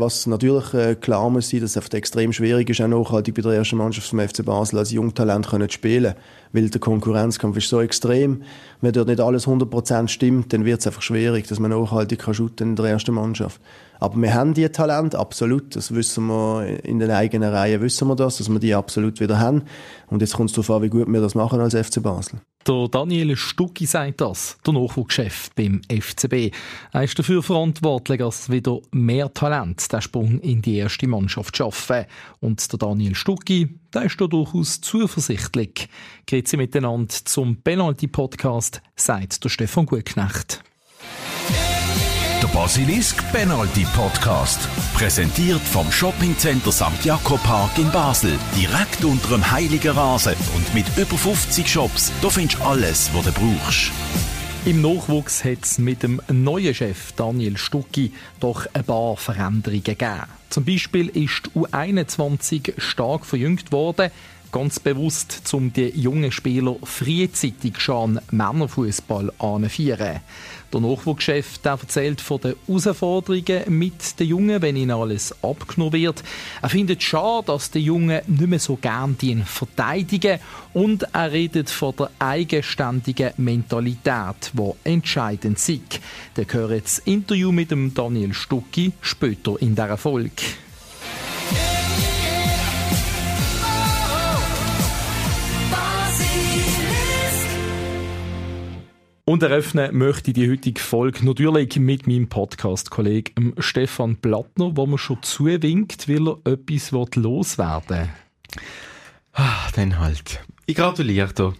Was natürlich äh, klar muss sein, dass es extrem schwierig ist, auch nachhaltig bei der ersten Mannschaft vom FC Basel als Jungtalent zu spielen. Weil der Konkurrenzkampf ist so extrem. Wenn dort nicht alles 100% stimmt, dann wird es einfach schwierig, dass man nachhaltig kann in der ersten Mannschaft. Aber wir haben die Talent, absolut. Das wissen wir in den eigenen Reihen, wissen wir das, dass wir die absolut wieder haben. Und jetzt kommt es darauf an, wie gut wir das machen als FC Basel. Der Daniel Stucki sagt das, der Nachwuchschef beim FCB. Er ist dafür verantwortlich, dass wieder mehr Talent den Sprung in die erste Mannschaft schaffen. Und der Daniel Stucki, der ist da durchaus zuversichtlich. Grüezi miteinander zum Penalty-Podcast, sagt der Stefan Gutknecht. Der Basilisk Penalty Podcast. Präsentiert vom Shoppingcenter St. Jakob Park in Basel. Direkt unter dem Heiligen Rasen und mit über 50 Shops. Da findest du alles, was du brauchst. Im Nachwuchs hat es mit dem neuen Chef Daniel Stucki doch ein paar Veränderungen gegeben. Zum Beispiel ist die U21 stark verjüngt worden ganz bewusst, um die jungen Spieler frühzeitig schon Männerfußball anzuführen. Der Nachwuchschef der erzählt von den Herausforderungen mit den Jungen, wenn ihnen alles abgenommen wird. Er findet schade, dass die Jungen nicht mehr so gern die verteidigen und er redet von der eigenständigen Mentalität, die entscheidend ist. Der gehört jetzt Interview mit dem Daniel Stucki später in dieser Folge. Und eröffnen möchte ich die heutige Folge natürlich mit meinem Podcast-Kollegen Stefan Plattner, wo man schon zuwinkt, weil er etwas loswerden will. Ah, dann halt. Ich gratuliere dir.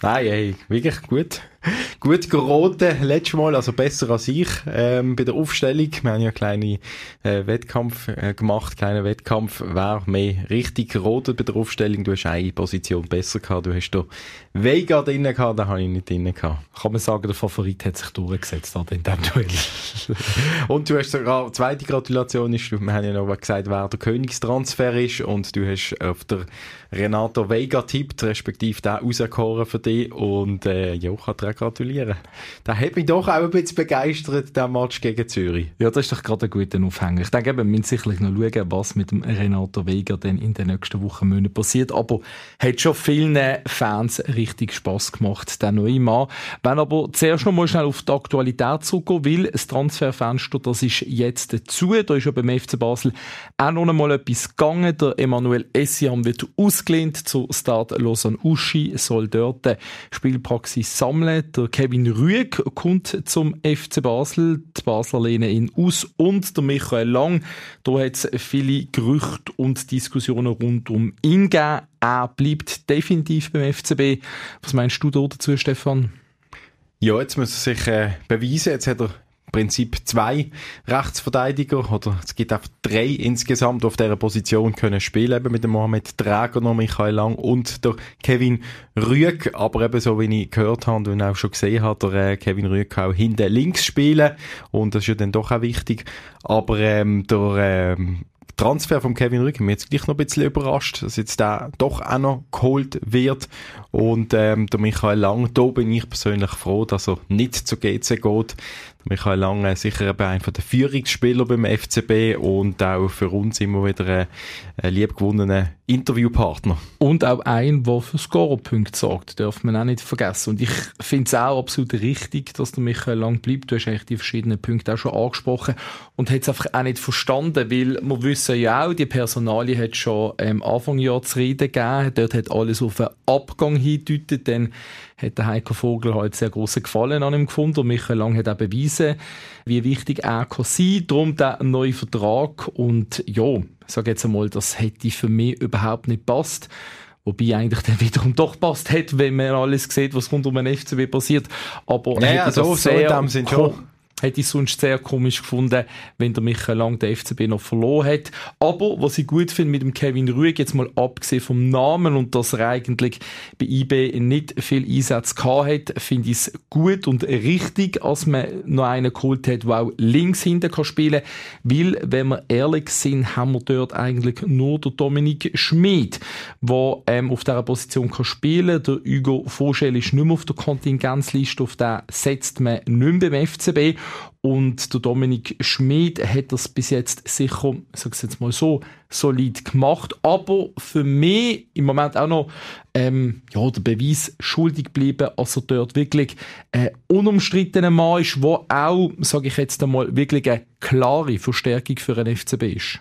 Nein, ey, wirklich gut. Gut geraten, letztes Mal, also besser als ich, ähm, bei der Aufstellung. Wir haben ja einen kleinen äh, Wettkampf äh, gemacht, kleinen Wettkampf, wer mehr richtig geraten bei der Aufstellung. Du hast eine Position besser gehabt, du hast da Vega drinnen gehabt, den habe ich nicht drinnen gehabt. Kann man sagen, der Favorit hat sich durchgesetzt in diesem Duell. und du hast sogar, zweite Gratulation ist, wir haben ja noch gesagt, wer der Königstransfer ist und du hast auf der Renato Vega tippt, respektive den rausgehauen für dich und äh, ja, ich kann dir gratulieren. Der hat mich doch auch ein bisschen begeistert, der Match gegen Zürich. Ja, das ist doch gerade ein guter Aufhänger. Ich denke, wir müssen sicherlich noch schauen, was mit dem Renato Vega dann in den nächsten Wochen passiert, aber hat schon vielen Fans richtig Spass gemacht, der neue Mann. Wenn aber zuerst noch mal schnell auf die Aktualität zurückgehen, weil das Transferfenster, das ist jetzt zu, da ist ja beim FC Basel auch noch einmal etwas gegangen. Der Emanuel Essiam wird ausgelehnt zu Stade Lausanne Uschi, soll dort Spielpraxis sammeln. Der Kevin Rüeg kommt zum FC Basel. Die Basler lehnen ihn aus und der Michael Lang. Da hat es viele Gerüchte und Diskussionen rund um ihn gegeben. Er bleibt definitiv beim FCB. Was meinst du dazu, Stefan? Ja, jetzt muss er sich äh, beweisen. Jetzt hat er Prinzip zwei Rechtsverteidiger oder es gibt einfach drei insgesamt auf dieser Position können spielen eben mit dem Mohamed Träger noch Michael Lang und der Kevin Rüeg aber eben so wie ich gehört habe und auch schon gesehen habe der äh, Kevin Rüeg auch hinten links spielen und das ist ja dann doch auch wichtig aber ähm, der ähm, Transfer von Kevin Rück mich jetzt gleich noch ein bisschen überrascht, dass jetzt der doch auch noch geholt wird. Und ähm, der Michael Lang, da bin ich persönlich froh, dass er nicht zu GC geht. Michael Lange sicher einer der Führungsspieler beim FCB und auch für uns immer wieder ein, liebgewonnener Interviewpartner. Und auch ein, der für Scorerpunkte sorgt, darf man auch nicht vergessen. Und ich finde es auch absolut richtig, dass der Michael Lang bleibt. Du hast eigentlich die verschiedenen Punkte auch schon angesprochen und hat es einfach auch nicht verstanden, weil wir wissen ja auch, die Personalie hat schon ähm, Anfang Jahr zu reden gegeben. Dort hat alles auf einen Abgang hingedeutet, denn hat der Heiko Vogel halt sehr großen Gefallen an ihm gefunden und Michael Lang hat auch bewiesen, wie wichtig er kann sein. Darum der neue Vertrag und ja, sage jetzt einmal, das hätte für mich überhaupt nicht passt. Wobei eigentlich dann wiederum doch passt hätte, wenn man alles sieht, was rund um den FCB passiert. Aber ja, hätte so, sehr so in dem Sinn schon Hätte ich sonst sehr komisch gefunden, wenn der Michael Lang den FCB noch verloren hat. Aber was ich gut finde mit dem Kevin Ruhig, jetzt mal abgesehen vom Namen und dass er eigentlich bei IB nicht viel Einsatz gehabt hat, finde ich es gut und richtig, als man noch einen geholt hat, der auch links hinten kann spielen kann. Weil, wenn wir ehrlich sind, haben wir dort eigentlich nur den Dominik Schmid, der ähm, auf dieser Position kann spielen kann. Der Hugo Vogel ist nicht mehr auf der Kontingenzliste, auf den setzt man nicht mehr beim FCB. Und der Dominik Schmid hat das bis jetzt sicher, ich sage jetzt mal so, solid gemacht, aber für mich im Moment auch noch ähm, ja, der Beweis schuldig geblieben, also dort wirklich ein unumstrittener Mann ist, der auch, sage ich jetzt einmal, wirklich eine klare Verstärkung für einen FCB ist.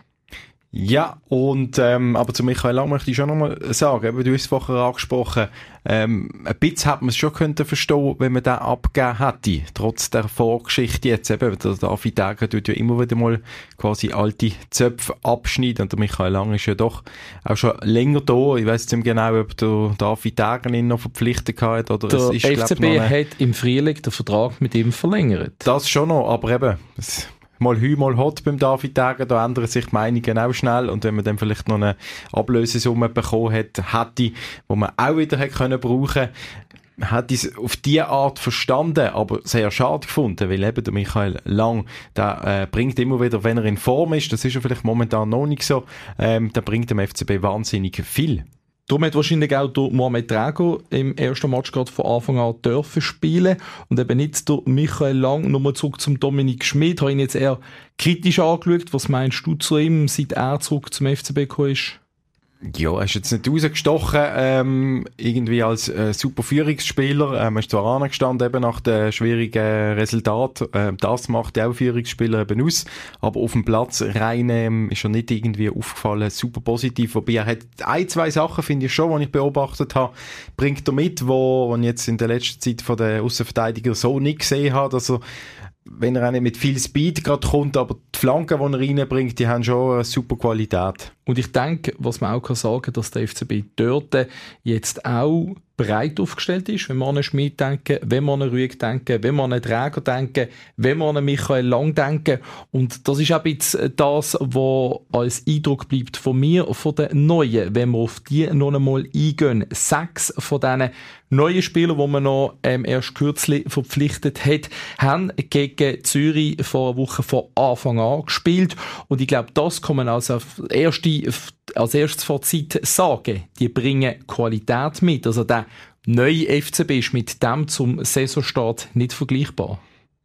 Ja, und, ähm, aber zu Michael Lang möchte ich schon nochmal sagen, eben, du hast es vorher angesprochen, ähm, ein bisschen hat man es schon können verstehen, wenn man den abgegeben hätte, trotz der Vorgeschichte jetzt eben, der David Degen tut ja immer wieder mal quasi alte Zöpfe abschneiden und der Michael Lang ist ja doch auch schon länger da, ich weiss nicht genau, ob der David Degen ihn noch verpflichtet hat oder der es ist, FCB glaub, hat im Frühling den Vertrag mit ihm verlängert. Das schon noch, aber eben, es mal hü, mal hot beim David Degen, da ändern sich die Meinungen auch schnell und wenn man dann vielleicht noch eine Ablösesumme bekommen hat, hätte, wo man auch wieder hätte können brauchen hat es auf diese Art verstanden, aber sehr schade gefunden, weil eben der Michael Lang, der äh, bringt immer wieder, wenn er in Form ist, das ist ja vielleicht momentan noch nicht so, ähm, der bringt dem FCB wahnsinnig viel. Darum hat wahrscheinlich auch der Mohamed Drago im ersten Match gerade von Anfang an dürfen spielen und eben nicht der Michael Lang. Nochmal zurück zum Dominik Schmidt. Habe ihn jetzt eher kritisch angeschaut. Was meinst du zu ihm, seit er zurück zum FCB gekommen ist? Ja, er ist jetzt nicht rausgestochen, ähm, irgendwie als äh, super Führungsspieler. Ähm, er ist zwar angestanden eben nach den schwierigen Resultaten. Äh, das macht auch Führungsspieler eben aus. Aber auf dem Platz rein ähm, ist er nicht irgendwie aufgefallen, super positiv. Wobei er hat ein, zwei Sachen, finde ich schon, die ich beobachtet habe, bringt er mit, wo, wo ich jetzt in der letzten Zeit von den Außenverteidiger so nicht gesehen habe, dass er wenn er auch nicht mit viel Speed gerade kommt, aber die Flanken, die er reinbringt, die haben schon eine super Qualität. Und ich denke, was man auch kann sagen, dass der FCB dort jetzt auch breit aufgestellt ist, wenn man an einen Schmied denken, wenn man an Rüeg denken, wenn man an Träger denken, wenn man an Michael Lang denken. Und das ist auch ein bisschen das, was als Eindruck bleibt von mir, von den Neuen, wenn wir auf die noch einmal eingehen. Sechs von diesen neuen Spielern, die man noch ähm, erst kürzlich verpflichtet hat, haben gegen Zürich vor einer Woche von Anfang an gespielt. Und ich glaube, das kann man als als erstes Fazit sagen, die bringen Qualität mit. Also der neue FCB ist mit dem zum Saisonstart nicht vergleichbar.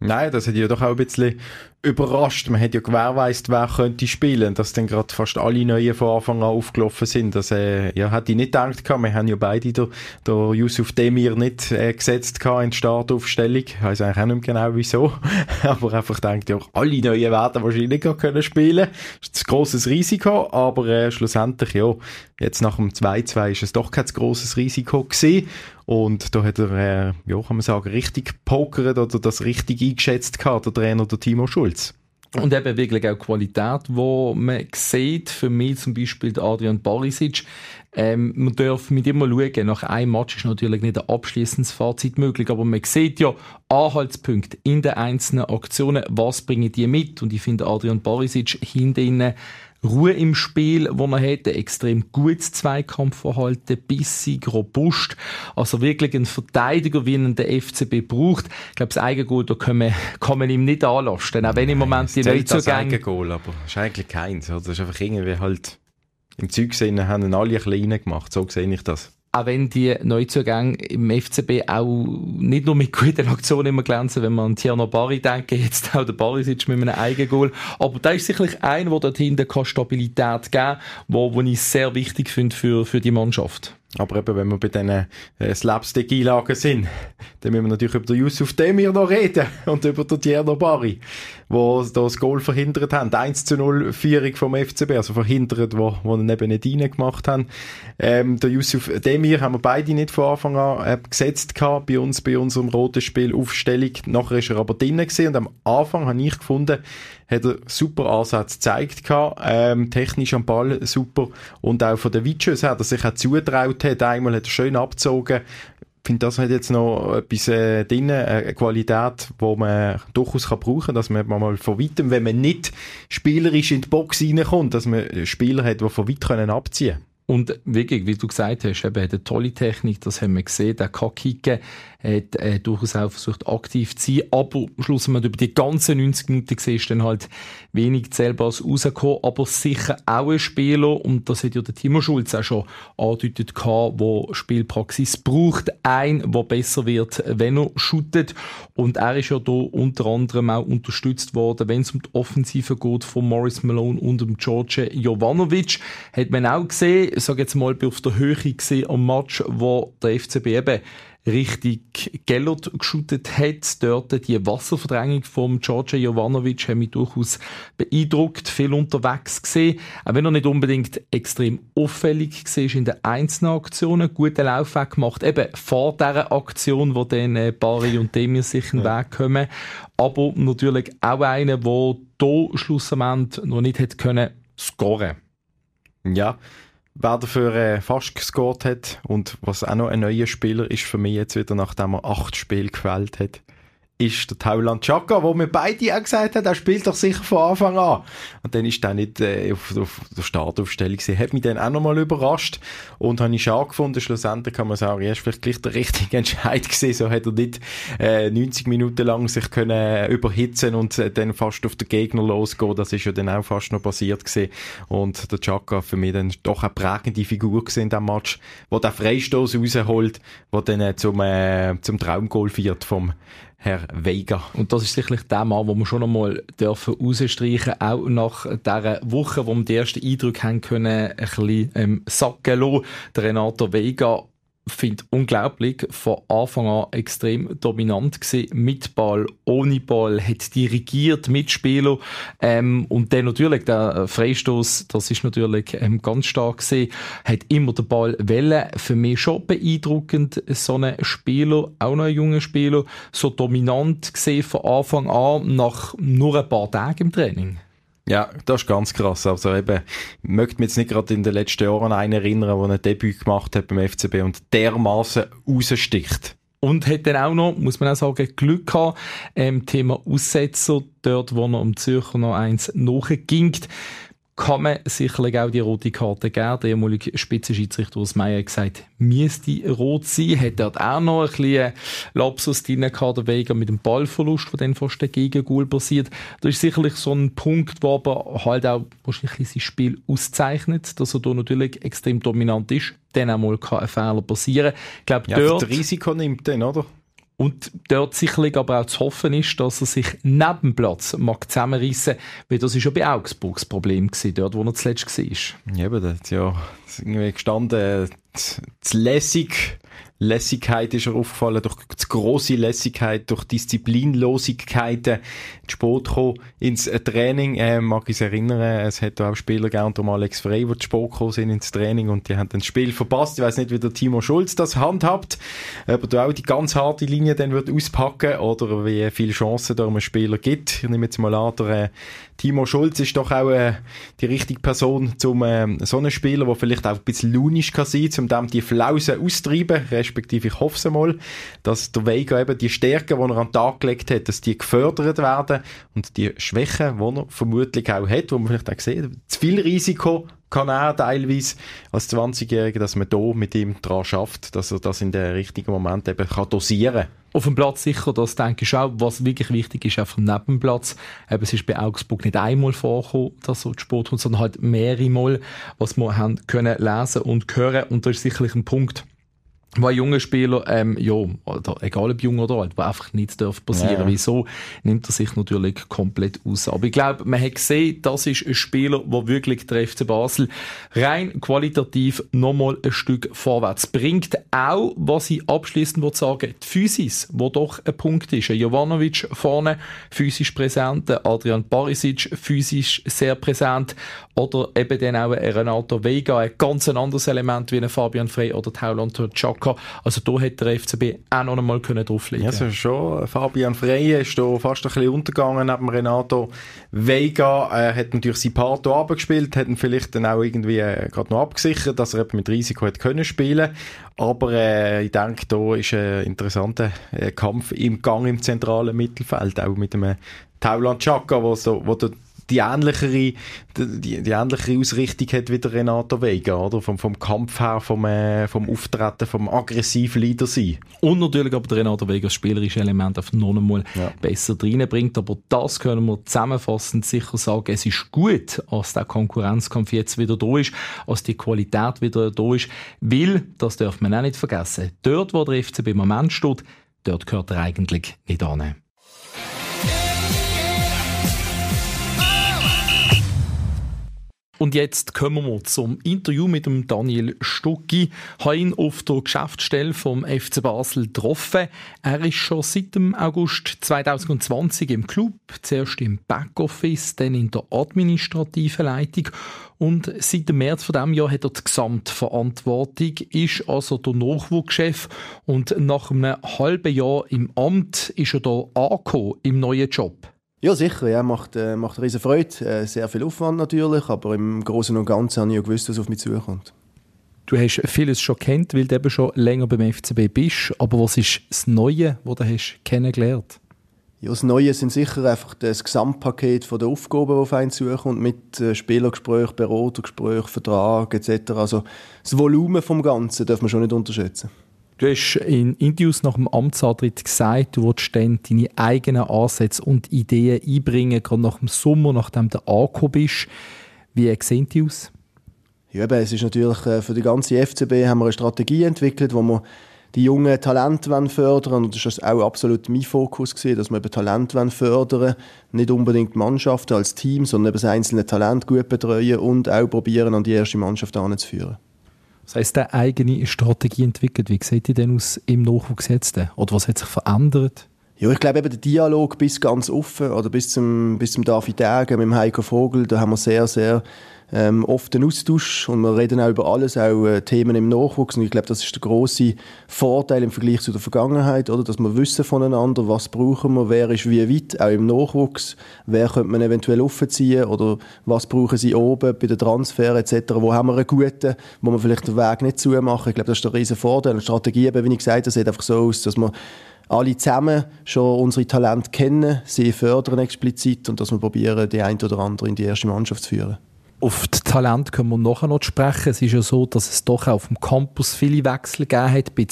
Nein, das hat ja doch auch ein bisschen überrascht. Man hat ja gewährleistet, wer könnte spielen, dass dann gerade fast alle Neuen von Anfang an aufgelaufen sind. Das äh, ja, hätte ich nicht gedacht. Wir haben ja beide der, der Yusuf Demir nicht äh, gesetzt in die Startaufstellung. Ich weiß eigentlich auch nicht genau wieso. aber einfach denkt ja, alle Neuen werden wahrscheinlich gar können spielen. Das ist ein grosses Risiko, aber äh, schlussendlich ja, jetzt nach dem 2-2 ist es doch kein grosses Risiko gewesen. Und da hat er, äh, ja, kann man sagen, richtig pokert oder das richtig eingeschätzt gehabt, der Trainer, der Timo Schulz. Und eben wirklich auch Qualität, wo man sieht, für mich zum Beispiel Adrian Barisic, ähm, man darf mit immer schauen, nach einem Match ist natürlich nicht ein abschließendes Fazit möglich, aber man sieht ja Anhaltspunkte in den einzelnen Aktionen, was bringen die mit? Und ich finde Adrian Barisic hinten Ruhe im Spiel, wo er hat, ein extrem gutes Zweikampfverhalten, bissig, robust, also wirklich ein Verteidiger, wie ihn der FCB braucht. Ich glaube, das Eigengoal, da kann man, kann man ihm nicht anlasten, auch wenn im Moment die Neuzugänge... Das Eigengoal, aber das ist eigentlich keins, oder? Das ist einfach irgendwie halt, im Zeug gesehen, haben alle ein bisschen reingemacht, so sehe ich das auch wenn die Neuzugänge im FCB auch nicht nur mit guten Aktionen immer glänzen, wenn man an Tierno Bari denkt, jetzt auch der Barisic mit einem eigenen Goal. Aber da ist sicherlich ein, der dort hinten Stabilität geben kann, wo, wo ich sehr wichtig finde für, für die Mannschaft. Aber eben, wenn wir bei diesen äh, Slapstick-Einlagen sind, dann müssen wir natürlich über den Yusuf Demir noch reden und über den Tierno Bari, wo das Goal verhindert haben. Die 1 zu 0 Führung vom FCB, also verhindert, wo, wo ihn eben nicht reingemacht haben. Ähm, der Yusuf Demir haben wir beide nicht von Anfang an äh, gesetzt gehabt, bei uns, bei unserem roten Spiel Aufstellung. Nachher ist er aber drinnen gewesen und am Anfang habe ich gefunden, hat er super Ansätze gezeigt gehabt, ähm, technisch am Ball super. Und auch von den Witches hat er sich auch zutraut hat, einmal hat er schön abgezogen, ich finde, das hat jetzt noch etwas äh, drin, äh, eine Qualität, die man durchaus kann brauchen kann, dass man mal von weitem, wenn man nicht spielerisch in die Box reinkommt, dass man Spieler hat, die von weit können abziehen können. Und wirklich, wie du gesagt hast, eben, hat eine tolle Technik, das haben wir gesehen, der kann kicken, hat äh, durchaus auch versucht aktiv zu sein, aber schlussendlich über die ganzen 90 Minuten gesehen, ist dann halt wenig Zählbares rausgekommen, aber sicher auch ein Spieler, und das hat ja der Timo Schulz auch schon angedeutet wo Spielpraxis braucht, ein, der besser wird, wenn er shootet, und er ist ja da unter anderem auch unterstützt worden, wenn es um die Offensive geht von Morris Malone und dem George Jovanovic, hat man auch gesehen, ich sage jetzt mal, auf der Höhe gesehen am Match, wo der FCB eben richtig Gellert geschootet hat. Dort die Wasserverdrängung vom George Jovanovic hat mich durchaus beeindruckt, viel unterwegs gesehen. Auch wenn er nicht unbedingt extrem auffällig war in den einzelnen Aktionen, guten Laufweg gemacht, eben vor dieser Aktion, wo dann äh, Bari und Demir sich einen ja. Weg kommen. Aber natürlich auch einer, der hier schlussendlich noch nicht hätte können scoren. Ja, wer dafür äh, fast gescored hat und was auch noch ein neuer Spieler ist für mich jetzt wieder, nachdem er acht Spiele gefällt hat, ist der Tauland Chaka, wo mir beide auch gesagt haben, er spielt doch sicher von Anfang an. Und dann ist er nicht äh, auf, auf der Startaufstellung gewesen. Hat mich dann auch nochmal überrascht und habe ich schade gefunden. Schlussendlich kann man sagen, er ist vielleicht gleich der richtige Entscheid gewesen. So hat er nicht äh, 90 Minuten lang sich können überhitzen und äh, dann fast auf den Gegner losgehen. Das ist ja dann auch fast noch passiert gewesen. Und der Chaka für mich dann doch eine prägende Figur gewesen in diesem Match, wo der Freistoß rausholt, wo dann äh, zum, äh, zum Traumgoal führt vom Herr Veiga. Und das ist sicherlich der Mann, wo wir schon einmal dürfen rausstreichen, auch nach dieser Woche, wo wir die ersten Eindrücke haben können, ein bisschen ähm, sacken lassen. Renato Veiga finde unglaublich, von Anfang an extrem dominant gewesen, mit Ball, ohne Ball, hat dirigiert, Mitspieler, ähm, und dann natürlich der Freistoß, das ist natürlich ähm, ganz stark gewesen, hat immer den Ball welle für mich schon beeindruckend, so ein Spieler, auch noch ein junger Spieler, so dominant gesehen von Anfang an, nach nur ein paar Tagen im Training. Ja, das ist ganz krass. Also eben, ich möchte mich jetzt nicht gerade in den letzten Jahren einen erinnern, der ein Debüt gemacht hat beim FCB und dermaßen raussticht. Und hat dann auch noch, muss man auch sagen, Glück gehabt, ähm, Thema Aussetzer, dort, wo er um Zürcher noch eins nachging kann man sicherlich auch die rote Karte geben. Der ehemalige Spitzenschiedsrichter aus Meier hat gesagt, müsste rot sein. Hat dort auch noch ein bisschen Lapsus drin gehabt, der Vega mit dem Ballverlust, der dann fast gegen Goal passiert. Das ist sicherlich so ein Punkt, wo aber halt auch wahrscheinlich sein Spiel auszeichnet, dass er da natürlich extrem dominant ist. Dann einmal kann ein Fehler passieren. Ich glaube, ja, dort... das Risiko nimmt dann, oder? Und dort sicherlich aber auch zu hoffen ist, dass er sich neben dem Platz mag zusammenreissen, weil das ist ja bei Augsburg das Problem gewesen, dort, wo er zuletzt war. Ja, aber das hat ja irgendwie gestanden, zu lässig Lässigkeit ist er aufgefallen, durch die grosse Lässigkeit, durch Disziplinlosigkeiten, Sport gekommen ins Training. Äh, mag ich erinnern, es hat auch Spieler gegeben, unter Alex Frey, die Sport gekommen sind ins Training und die haben das Spiel verpasst. Ich weiß nicht, wie der Timo Schulz das handhabt, ob er da auch die ganz harte Linie dann wird auspacken oder wie viele Chancen da einem Spieler gibt. Ich nehme jetzt mal an, der äh, Timo Schulz ist doch auch äh, die richtige Person zum äh, so einen Spieler, der vielleicht auch ein bisschen launisch kann sein, um dem die Flausen austreiben, respektive ich hoffe es mal, dass der Vega eben die Stärken, die er an den Tag gelegt hat, dass die gefördert werden und die Schwächen, die er vermutlich auch hat, wo man vielleicht auch sieht, zu viel Risiko kann er teilweise als 20-Jähriger, dass man da mit ihm dran schafft, dass er das in den richtigen Moment eben kann dosieren. Auf dem Platz sicher, das denke ich auch. Was wirklich wichtig ist, neben dem Platz. Eben, es ist bei Augsburg nicht einmal vorgekommen, dass so Sport kommt, sondern halt mehrere Mal, was wir haben können lesen und hören. Und das ist sicherlich ein Punkt, wo ein junger Spieler, ähm, ja, oder, egal ob jung oder alt, wo einfach nichts darf passieren. Ja. Wieso nimmt er sich natürlich komplett aus? Aber ich glaube, man hat gesehen, das ist ein Spieler, der wirklich der FC Basel rein qualitativ nochmal ein Stück vorwärts bringt. Auch, was ich abschließend sagen die Physis, wo doch ein Punkt ist. Ein Jovanovic vorne, physisch präsent, Adrian Barisic, physisch sehr präsent, oder eben dann auch ein Renato Vega, ein ganz anderes Element wie ein Fabian Frey oder Tauland Chak gehabt. Also da hätte der FCB auch noch einmal drauflegen können. Ja, also schon. Fabian Frey ist da fast ein bisschen untergegangen neben Renato Vega. Er hat natürlich sein Part abgespielt, hat ihn vielleicht dann auch irgendwie äh, gerade noch abgesichert, dass er eben mit Risiko hätte können spielen. Aber äh, ich denke, da ist ein interessanter äh, Kampf im Gang im zentralen Mittelfeld, auch mit dem Tauland Chaka, wo, so, wo der die ähnlichere, die, die ähnlichere Ausrichtung hat wie der Renato Vega, oder? Vom, vom Kampf her, vom, äh, vom Auftreten, vom aggressiven Leader sein. Und natürlich aber der Renato Vega das spielerische Element auf noch einmal ja. besser reinbringt. Aber das können wir zusammenfassend sicher sagen. Es ist gut, dass der Konkurrenzkampf jetzt wieder da ist, dass die Qualität wieder da ist. Weil, das darf man auch nicht vergessen, dort, wo der FCB im Moment steht, dort gehört er eigentlich nicht an. Und jetzt kommen wir zum Interview mit dem Daniel Stucki. Ich habe ihn auf der Geschäftsstelle vom FC Basel getroffen. Er ist schon seit dem August 2020 im Club, zuerst im Backoffice, dann in der administrativen Leitung und seit dem März von diesem Jahr hat er die Gesamtverantwortung, ist also der Nachwuchschef und nach einem halben Jahr im Amt ist er da angekommen im neuen Job. Ja, sicher. Ja, macht, äh, macht riesen Freude. Äh, sehr viel Aufwand natürlich, aber im Großen und Ganzen habe ich ja gewusst, was auf mich zukommt. Du hast vieles schon kennt, weil du eben schon länger beim FCB bist. Aber was ist das Neue, das du hast kennengelernt ja, das Neue sind sicher einfach das Gesamtpaket von der Aufgaben, die auf einen zukommt, mit äh, Spielergespräch, Beratergespräch, Vertrag etc. Also das Volumen vom Ganzen darf man schon nicht unterschätzen. Du hast in Interviews nach dem Amtsantritt gesagt, du willst dann deine eigenen Ansätze und Ideen einbringen, gerade nach dem Sommer, nachdem du angekommen bist. Wie sehen die aus? Ja, eben, es ist natürlich äh, für die ganze FCB haben wir eine Strategie entwickelt, wo wir die jungen Talente fördern und das ist auch absolut mein Fokus gewesen, dass wir eben Talent fördern nicht unbedingt Mannschaften als Team, sondern eben das einzelne Talent gut betreuen und auch probieren, an die erste Mannschaft anzuführen. Das heisst, eine eigene Strategie entwickelt. Wie sieht die denn aus im Nachwuchs jetzt? Oder was hat sich verändert? Ja, ich glaube eben der Dialog bis ganz offen oder bis zum, bis zum David Degen mit dem Heiko Vogel, da haben wir sehr, sehr ähm, oft einen Austausch und wir reden auch über alles, auch äh, Themen im Nachwuchs. Und ich glaube, das ist der große Vorteil im Vergleich zu der Vergangenheit, oder, dass wir wissen voneinander, was brauchen wir, wer ist wie weit, auch im Nachwuchs, wer könnte man eventuell aufziehen oder was brauchen sie oben bei den Transfer etc., wo haben wir einen guten, wo wir vielleicht den Weg nicht zumachen, ich glaube, das ist der riesen Vorteil. Und Strategie, eben, wie ich gesagt habe, sieht einfach so aus, dass wir alle zusammen schon unsere Talente kennen, sie fördern explizit und dass wir probieren, die ein oder andere in die erste Mannschaft zu führen. Auf das Talent können wir nachher noch sprechen. Es ist ja so, dass es doch auf dem Campus viele Wechsel gegeben hat. Ein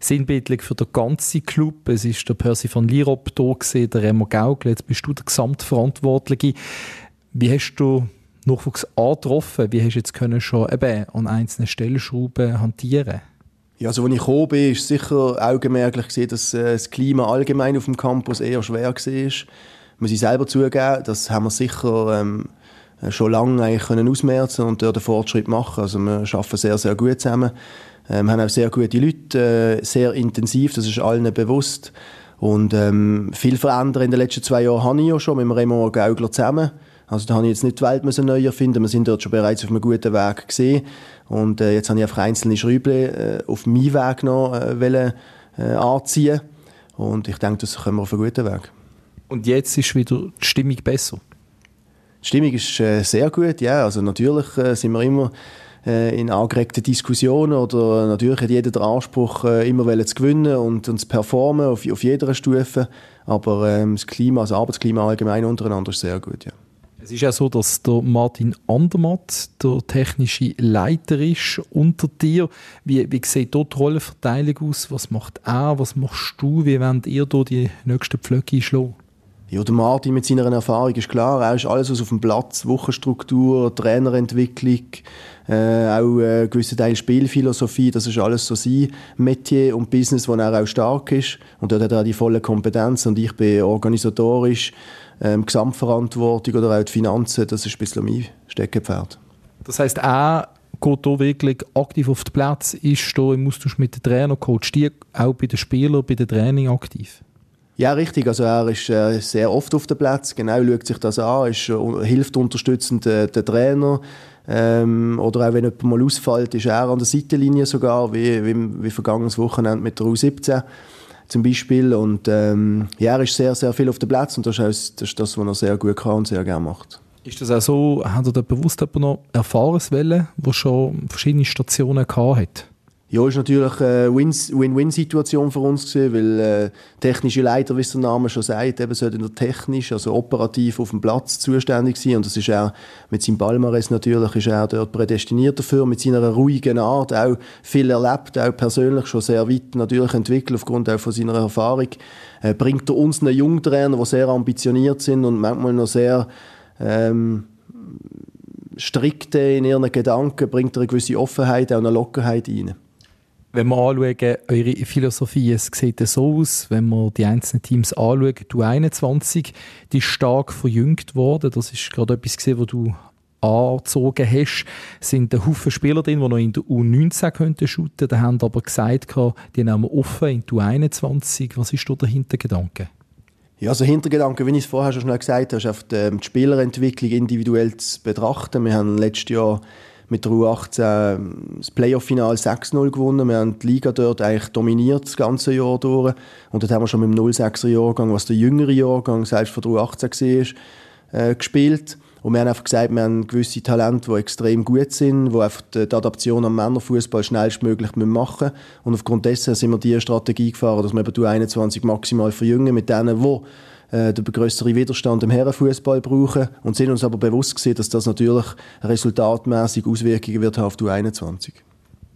sinnbildlich für den ganzen Club. Es ist der Percy von Lirop da gewesen, der Remo Gaugl. Jetzt bist du der Gesamtverantwortliche. Wie hast du Nachwuchs angetroffen? Wie hast du jetzt können schon eben an einzelnen Stellschrauben hantieren ja, also als ich gekommen bin, ist sicher augenmerklich gesehen, dass äh, das Klima allgemein auf dem Campus eher schwer war. Muss ich selber zugeben, das haben wir sicher ähm, äh, schon lange eigentlich können ausmerzen und dort den Fortschritt machen. Also wir arbeiten sehr, sehr gut zusammen. Ähm, haben auch sehr gute Leute, äh, sehr intensiv, das ist allen bewusst. Und ähm, viel verändert in den letzten zwei Jahren habe ich ja schon mit dem Raymond Gaugler zusammen. Also da habe ich jetzt nicht die Welt müssen neu erfinden, wir sind dort schon bereits auf einem guten Weg gesehen. Und äh, jetzt habe ich einfach einzelne Schräubchen äh, auf meinen Weg noch äh, wollen, äh, anziehen. Und ich denke, das kommen wir auf einen guten Weg. Und jetzt ist wieder die Stimmung besser? Die Stimmung ist äh, sehr gut, ja. Also natürlich äh, sind wir immer äh, in angeregten Diskussionen oder natürlich hat jeder den Anspruch, äh, immer zu gewinnen und, und zu performen auf, auf jeder Stufe. Aber ähm, das Klima, das Arbeitsklima allgemein untereinander ist sehr gut, ja. Es ist ja so, dass der Martin Andermatt der technische Leiter ist unter dir. Wie, wie sieht dort die Rollenverteilung aus? Was macht er? Was machst du? Wie wollt ihr hier die nächsten Pflöcke schlagen? Ja, der Martin mit seiner Erfahrung ist klar, er ist alles was auf dem Platz, Wochenstruktur, Trainerentwicklung, äh, auch äh, gewisser Teil Spielphilosophie, das ist alles so sein Metier und Business, wo er auch stark ist und dort hat er die volle Kompetenz und ich bin organisatorisch, ähm, Gesamtverantwortung oder auch die Finanzen, das ist ein bisschen mein Steckenpferd. Das heißt, er geht hier wirklich aktiv auf den Platz, ist hier im Austausch mit den Trainer, coacht die auch bei den Spielern, bei den Training aktiv? Ja, richtig. Also er ist äh, sehr oft auf dem Platz, genau, schaut sich das an, ist, äh, hilft unterstützend äh, den Trainer. Ähm, oder auch wenn jemand mal ausfällt, ist er an der Seitenlinie sogar, wie, wie, wie vergangenes Wochenende mit der U17 zum Beispiel. Und ähm, ja, er ist sehr, sehr viel auf dem Platz und das ist, das, ist das, was er sehr gut kann und sehr gerne macht. Ist das auch so, hat er da bewusst noch Erfahrungswelle, die schon verschiedene Stationen gehabt hat? Ja, ist natürlich eine Win-Win-Situation für uns gewesen, weil äh, technische Leiter, wie es der Name schon sagt, eben sollte der technisch, also operativ auf dem Platz zuständig sein. Und das ist auch mit seinem Palmares natürlich ist er dort prädestiniert dafür, mit seiner ruhigen Art, auch viel erlebt, auch persönlich schon sehr weit natürlich entwickelt aufgrund auch von seiner Erfahrung, äh, bringt er uns einen Jungtrainer, die sehr ambitioniert sind und manchmal noch sehr ähm, strikte in ihren Gedanken, bringt er eine gewisse Offenheit, auch eine Lockerheit rein wenn wir anschauen, eure Philosophie, es sieht so aus, wenn wir die einzelnen Teams anschauen, du 21, die ist stark verjüngt worden, das ist gerade etwas gesehen, wo du angezogen hast, sind ein Haufen Spieler drin, die noch in der U19 könnten shooten, die haben aber gesagt, die nehmen wir offen in die U21. Was ist da der Hintergedanke? Ja, also Hintergedanke, wie ich es vorher schon schnell gesagt habe, ist auf die, die Spielerentwicklung individuell zu betrachten. Wir haben letztes Jahr mit der U18 das Playoff-Final 6-0 gewonnen. Wir haben die Liga dort eigentlich dominiert das ganze Jahr durch. Und dort haben wir schon mit dem 06er Jahrgang, was der jüngere Jahrgang selbst von der U18 war, äh, gespielt. Und wir haben einfach gesagt, wir haben gewisse Talente, die extrem gut sind, die einfach die, Adaption am Männerfußball schnellstmöglich machen müssen. Und aufgrund dessen sind wir diese Strategie gefahren, dass wir eben die 21 maximal verjüngen mit denen, die äh, den größeren Widerstand im Herrenfußball brauchen und sind uns aber bewusst gewesen, dass das natürlich resultatmäßig Auswirkungen wird auf die 21.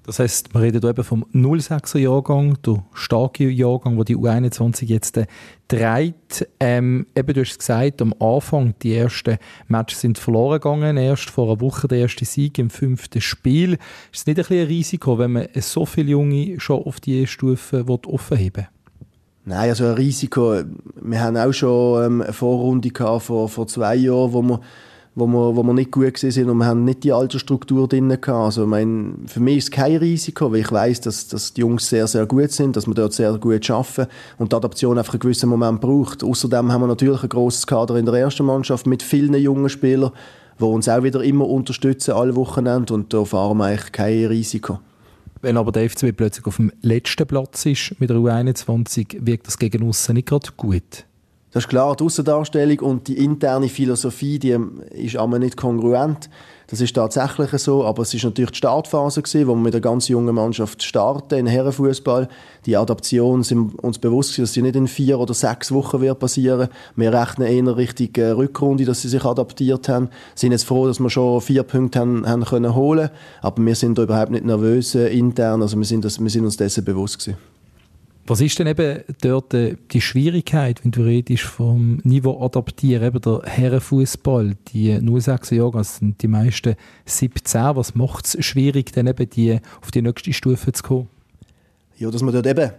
Das heißt, wir reden hier eben vom 06er Jahrgang, der starke Jahrgang, wo die U21 jetzt äh, dreht. Ähm, eben, du hast gesagt, am Anfang, die ersten Matches sind verloren gegangen. Erst vor einer Woche der erste Sieg im fünften Spiel. Ist es nicht ein, bisschen ein Risiko, wenn man so viele Junge schon auf diese Stufe offen heben Nein, also ein Risiko. Wir haben auch schon ähm, eine Vorrunde gehabt vor, vor zwei Jahren, wo wir, wo, wir, wo wir nicht gut waren und wir haben nicht die alte Struktur drin gehabt. Also, ich meine, für mich ist es kein Risiko, weil ich weiß, dass, dass die Jungs sehr, sehr gut sind, dass wir dort sehr gut arbeiten und die Adaption einfach einen gewissen Moment braucht. Außerdem haben wir natürlich ein grosses Kader in der ersten Mannschaft mit vielen jungen Spielern, die uns auch wieder immer unterstützen, alle Wochenende und da fahren wir eigentlich kein Risiko. Wenn aber der FCB plötzlich auf dem letzten Platz ist mit der U21, wirkt das gegen außen nicht gerade gut. Das ist klar, die Aussendarstellung und die interne Philosophie, die ist aber nicht kongruent. Das ist tatsächlich so, aber es ist natürlich die Startphase gewesen, wo wir mit der ganz jungen Mannschaft starten in Herrenfußball. Die Adaption sind uns bewusst, dass sie nicht in vier oder sechs Wochen wird passieren. Wir rechnen eher Richtung äh, Rückrunde, dass sie sich adaptiert haben. Sind jetzt froh, dass wir schon vier Punkte haben, haben können holen, aber wir sind da überhaupt nicht nervös äh, intern. Also wir sind, das, wir sind uns dessen bewusst gewesen. Was ist denn eben dort äh, die Schwierigkeit, wenn du redest vom Niveau adaptieren, eben der Herrenfußball, die 06er Jahre, also sind die meisten 17. Was macht es schwierig, dann eben die, auf die nächste Stufe zu kommen? Ja, dass man dort eben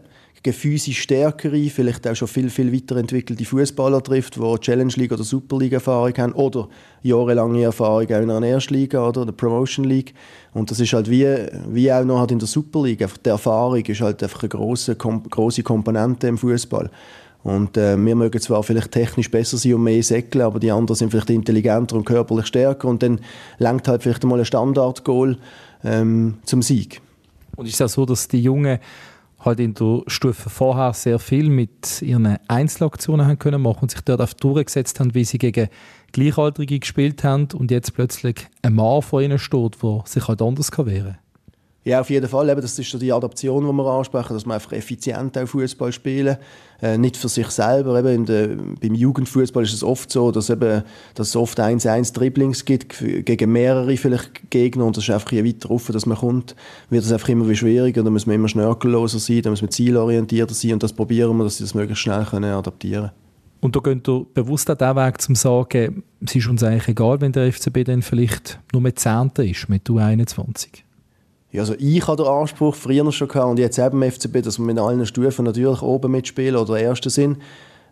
physisch stärkere, vielleicht auch schon viel, viel weiterentwickelte Fußballer trifft, die Challenge League oder Super League Erfahrung haben oder jahrelange Erfahrung auch in einer Erstliga oder der Promotion League. Und das ist halt wie, wie auch noch halt in der Super League. Einfach die Erfahrung ist halt einfach eine grosse, kom grosse Komponente im Fußball. Und äh, wir mögen zwar vielleicht technisch besser sein und mehr säckeln, aber die anderen sind vielleicht intelligenter und körperlich stärker und dann lenkt halt vielleicht mal ein Standard-Goal ähm, zum Sieg. Und ist es auch so, dass die Jungen halt in der Stufe vorher sehr viel mit ihren Einzelaktionen haben können machen und sich dort auf durchgesetzt haben, wie sie gegen Gleichaltrige gespielt haben und jetzt plötzlich ein Mann vor ihnen steht, der sich halt anders kann wehren. Ja, auf jeden Fall. Eben, das ist so die Adaption, die wir ansprechen, dass man einfach effizient auch Fußball spielen. Äh, nicht für sich selber. Eben der, beim Jugendfußball ist es oft so, dass, eben, dass es oft 1-1 Dribblings gibt gegen mehrere vielleicht Gegner und das ist einfach je weiter rauf, dass man kommt, wird es einfach immer schwieriger. Da muss man immer schnörkelloser sein, da muss man zielorientierter sein und das probieren wir, dass sie das möglichst schnell können adaptieren können. Und da geht ihr bewusst auch den Weg, zum zu sagen, es ist uns eigentlich egal, wenn der FCB dann vielleicht nur mit Zehnten ist, mit U21. Ja, also ich habe den Anspruch früher schon gehabt und jetzt eben im FCB, dass wir mit allen Stufen natürlich oben mitspielen oder Erste sind.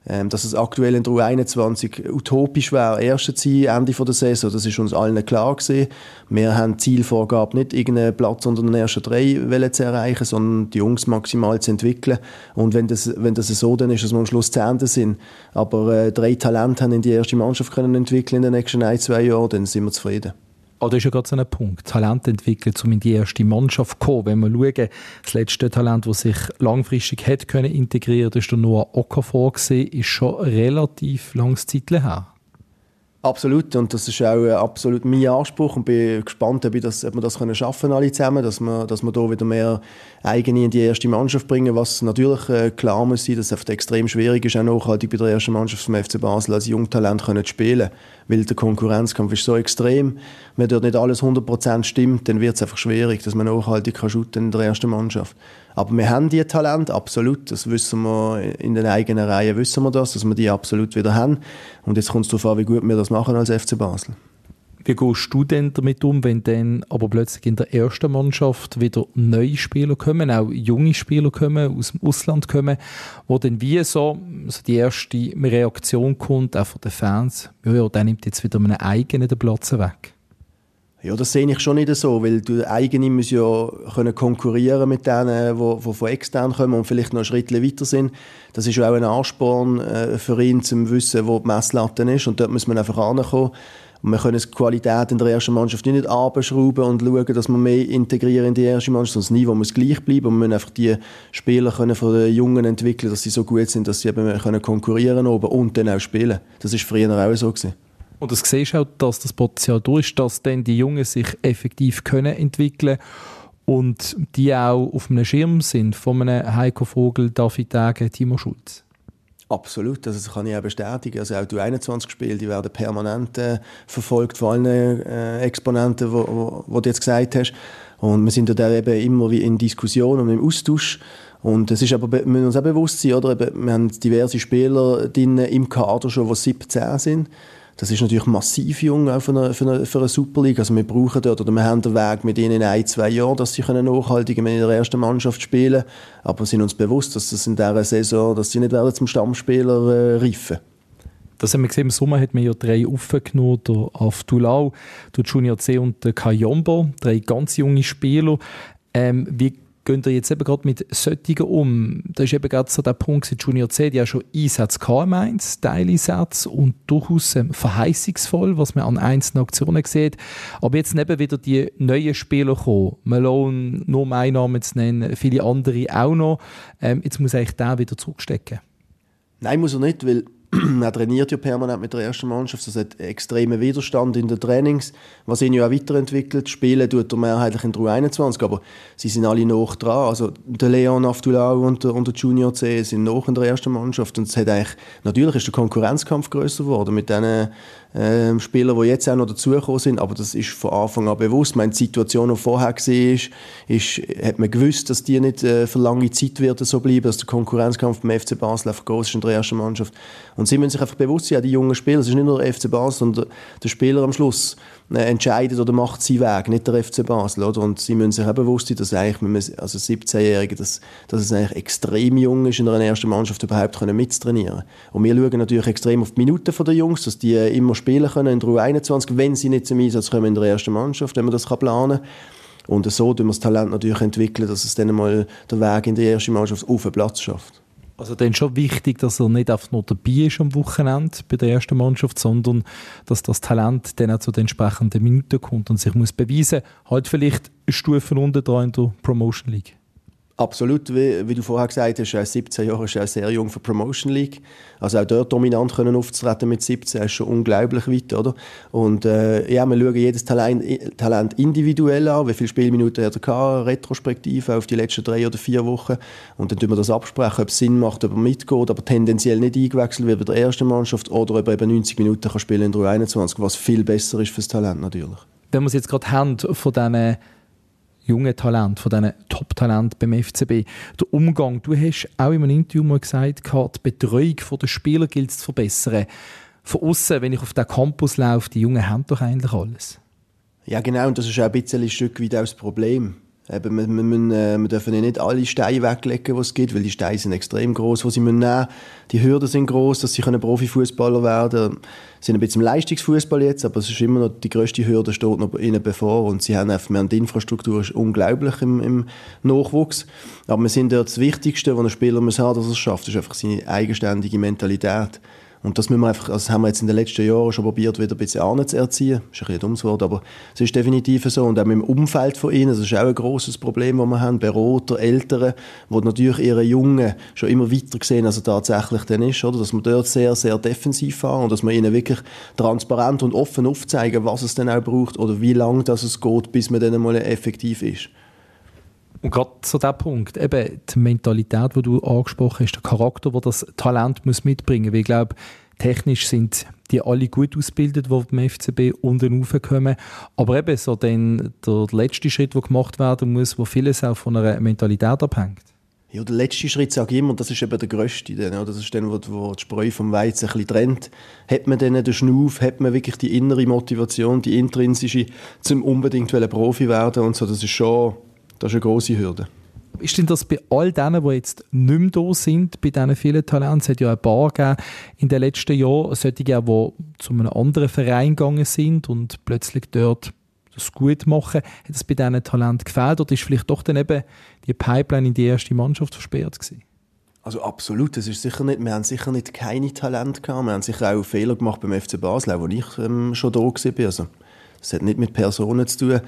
Ähm, dass es aktuell in der U21 utopisch wäre, Erste zu sein, Ende der Saison, das ist uns allen klar gewesen. Wir haben die Zielvorgabe nicht, irgendeinen Platz unter den ersten drei zu erreichen, sondern die Jungs maximal zu entwickeln. Und wenn das, wenn das so dann ist, dass wir am Schluss Zehnte sind, aber äh, drei Talente haben in die erste Mannschaft können entwickeln in den nächsten ein, zwei Jahren, dann sind wir zufrieden. Oh, das ist ja gerade so ein Punkt. Talent entwickeln, um in die erste Mannschaft zu kommen. Wenn wir schauen, das letzte Talent, das sich langfristig hätte können integrieren, das war der Noah Okafor, ist schon relativ langes Zeit her. Absolut, und das ist auch äh, absolut mein Anspruch und bin gespannt, ob, ich das, ob wir das können schaffen alle zusammen, dass wir, dass wir da wieder mehr eigene in die erste Mannschaft bringen, was natürlich äh, klar muss sein, dass es extrem schwierig ist, auch nachhaltig bei der ersten Mannschaft vom FC Basel als Jungtalent zu spielen, weil der Konkurrenzkampf ist so extrem. Wenn dort nicht alles 100% stimmt, dann wird es einfach schwierig, dass man nachhaltig kann in der ersten Mannschaft. Aber wir haben die Talent, absolut. Das wissen wir in den eigenen Reihen, wissen wir das, dass wir die absolut wieder haben. Und jetzt kommt es darauf an, wie gut wir das machen als FC Basel. Wie gehst du denn damit um, wenn dann aber plötzlich in der ersten Mannschaft wieder neue Spieler kommen, auch junge Spieler kommen, aus dem Ausland kommen, wo dann wie so, so die erste Reaktion kommt, auch von den Fans, ja, ja, der nimmt jetzt wieder einen eigenen Platz weg. Ja, das sehe ich schon nicht so, weil du eigene musst ja können konkurrieren mit denen, die, die von extern kommen und vielleicht noch einen Schritt weiter sind. Das ist ja auch ein Ansporn äh, für ihn, zum wissen, wo die Messlatte ist und dort muss man einfach ankommen. Und wir können die Qualität in der ersten Mannschaft nicht abschrauben und schauen, dass wir mehr integrieren in die erste Mannschaft. Das Niveau muss gleich bleiben und wir müssen einfach die Spieler können von den Jungen entwickeln, dass sie so gut sind, dass sie eben können konkurrieren oben und dann auch spielen. Das ist früher auch so gewesen. Und das siehst auch, dass das Potenzial durch ist, dass dann die Jungen sich effektiv können entwickeln und die auch auf einem Schirm sind von einem Heiko Vogel, David Dage, Timo Schulz. Absolut, also das kann ich auch bestätigen. Also auch die 21 Spiele, die werden permanent äh, verfolgt von allen äh, Exponenten, die du jetzt gesagt hast. Und wir sind da eben immer wie in Diskussion und im Austausch. Und es ist aber, wir müssen uns auch bewusst sein, oder? wir haben diverse Spieler im Kader schon, die 17 sind. Das ist natürlich massiv jung auch für eine, für eine, für eine Super League. Also wir brauchen dort, oder wir haben den Weg mit ihnen in ein, zwei Jahren, dass sie können nachhaltig in der ersten Mannschaft spielen Aber wir sind uns bewusst, dass das in dieser Saison, dass sie nicht werden zum Stammspieler äh, reifen das haben wir gesehen, im Sommer hat man ja drei aufgenommen, der Aftulau, der Junior C und der Kayombo, drei ganz junge Spieler. Ähm, wie gehen ihr jetzt eben gerade mit solchen um? Da ist eben gerade so der Punkt, Junior C, die ja schon Einsätze im 1, Teileinsätze und durchaus ähm, verheißungsvoll, was man an einzelnen Aktionen sieht. Aber jetzt neben wieder die neuen Spieler kommen, Malone, nur meinen Namen zu nennen, viele andere auch noch. Ähm, jetzt muss eigentlich der wieder zurückstecken. Nein, muss er nicht, weil er trainiert ja permanent mit der ersten Mannschaft. Das hat extremen Widerstand in den Trainings, was ihn ja auch weiterentwickelt. Spielen tut er mehrheitlich in der U21, aber sie sind alle noch dran. Also der Leon Aftulau und der, und der Junior C sind noch in der ersten Mannschaft und es hat eigentlich, natürlich ist der Konkurrenzkampf größer geworden mit diesen ähm, Spieler, die jetzt auch noch dazugekommen sind, aber das ist von Anfang an bewusst. Meine, die Situation, die vorher war, ist, ist, hat man gewusst, dass die nicht äh, für lange Zeit wird so bleiben, dass der Konkurrenzkampf beim FC Basel einfach groß ist in der ersten Mannschaft. Und sie müssen sich einfach bewusst sein, die jungen Spieler, es ist nicht nur der FC Basel, sondern der Spieler am Schluss äh, entscheidet oder macht seinen Weg, nicht der FC Basel. Oder? Und sie müssen sich auch bewusst sein, dass eigentlich, also 17-Jährige, dass, dass es eigentlich extrem jung ist, in einer ersten Mannschaft überhaupt können mitzutrainieren. Und wir schauen natürlich extrem auf die Minuten der Jungs, dass die immer spielen können in der U21, wenn sie nicht zum Einsatz kommen in der ersten Mannschaft, wenn man das planen kann. Und so tun wir das Talent natürlich entwickeln, dass es dann mal den Weg in die erste Mannschaft auf den Platz schafft. Also dann schon wichtig, dass er nicht einfach nur dabei ist am Wochenende bei der ersten Mannschaft, sondern dass das Talent dann auch zu den entsprechenden Minuten kommt und sich muss beweisen, halt vielleicht Stufen unter dran in der Promotion League. Absolut, wie, wie, du vorher gesagt hast, er 17 Jahre ist er sehr jung für Promotion League. Also auch dort dominant können auftreten mit 17, ist schon unglaublich weit, oder? Und äh, ja, wir schauen jedes Talent, Talent individuell an, wie viele Spielminuten er gehabt, retrospektiv auf die letzten drei oder vier Wochen. Und dann tun wir das absprechen, ob es Sinn macht, ob er mitgeht, aber tendenziell nicht eingewechselt wird bei der ersten Mannschaft oder ob er eben 90 Minuten kann spielen in der 21, was viel besser ist fürs Talent natürlich. Wenn wir es jetzt gerade haben von diesen jungen Talent, von diesen Top-Talent beim FCB. Der Umgang, du hast auch in einem Interview mal gesagt, die Betreuung der Spieler gilt es zu verbessern. Von außen, wenn ich auf den Campus laufe, die Jungen haben doch eigentlich alles. Ja, genau, und das ist auch ein bisschen ein Stück weit auch das Problem. Eben, wir, wir, äh, wir dürfen nicht alle Steine weglegen, die es gibt, weil die Steine sind extrem groß, die sie nehmen müssen. Die Hürden sind groß, dass sie Profifußballer werden können. Sie sind ein bisschen im Leistungsfußball jetzt, aber es ist immer noch die größte Hürde steht noch ihnen bevor und sie haben einfach, die Infrastruktur ist unglaublich im, im Nachwuchs. Aber wir sind dort das Wichtigste, was ein Spieler muss haben, dass er es schafft, ist einfach seine eigenständige Mentalität. Und das müssen wir einfach, also haben wir jetzt in den letzten Jahren schon probiert, wieder ein bisschen anzuerziehen. Das ist ein dummes Wort, aber es ist definitiv so. Und auch im Umfeld von ihnen, das ist auch ein grosses Problem, das wir haben, Berater, Eltern, die natürlich ihre Jungen schon immer weiter sehen, als er tatsächlich dann ist, oder? Dass wir dort sehr, sehr defensiv fahren und dass wir ihnen wirklich transparent und offen aufzeigen, was es denn auch braucht oder wie lange das es geht, bis man dann mal effektiv ist. Und gerade so der Punkt, eben die Mentalität, die du angesprochen hast, der Charakter, wo das Talent muss mitbringen muss. Ich glaube, technisch sind die alle gut ausgebildet, die beim FCB unten raufkommen. Aber eben so dann der letzte Schritt, der gemacht werden muss, wo vieles auch von einer Mentalität abhängt. Ja, der letzte Schritt, sage ich immer, das ist eben der grösste. Dann, Das ist dann, wo, wo die Spreu vom Weizen ein bisschen trennt. Hat man dann den Schnuff, hat man wirklich die innere Motivation, die intrinsische, zum unbedingt Profi werden und so, das ist schon das ist eine grosse Hürde. Ist denn das bei all denen, die jetzt nicht mehr da sind, bei diesen vielen Talenten, es hat ja ein paar gegeben in den letzten Jahren, solche, die zu einem anderen Verein gegangen sind und plötzlich dort das gut machen, hat es bei diesen Talenten gefehlt oder ist vielleicht doch dann eben die Pipeline in die erste Mannschaft versperrt gewesen? Also absolut, das ist sicher nicht, wir haben sicher nicht keine Talente gehabt, wir haben sicher auch Fehler gemacht beim FC Basel, wo ich ähm, schon da war. Also, das hat nicht mit Personen zu tun.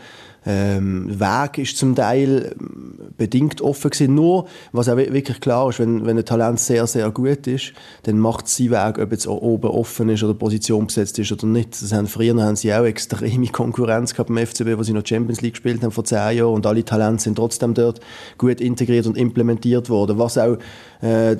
Ähm, Weg ist zum Teil ähm, bedingt offen gewesen. Nur, was auch wirklich klar ist, wenn, wenn ein Talent sehr, sehr gut ist, dann macht sein Weg, ob jetzt oben offen ist oder Position besetzt ist oder nicht. Das haben, früher haben sie auch extreme Konkurrenz gehabt beim FCB, wo sie noch Champions League gespielt haben vor zehn Jahren und alle Talente sind trotzdem dort gut integriert und implementiert worden. Was auch äh,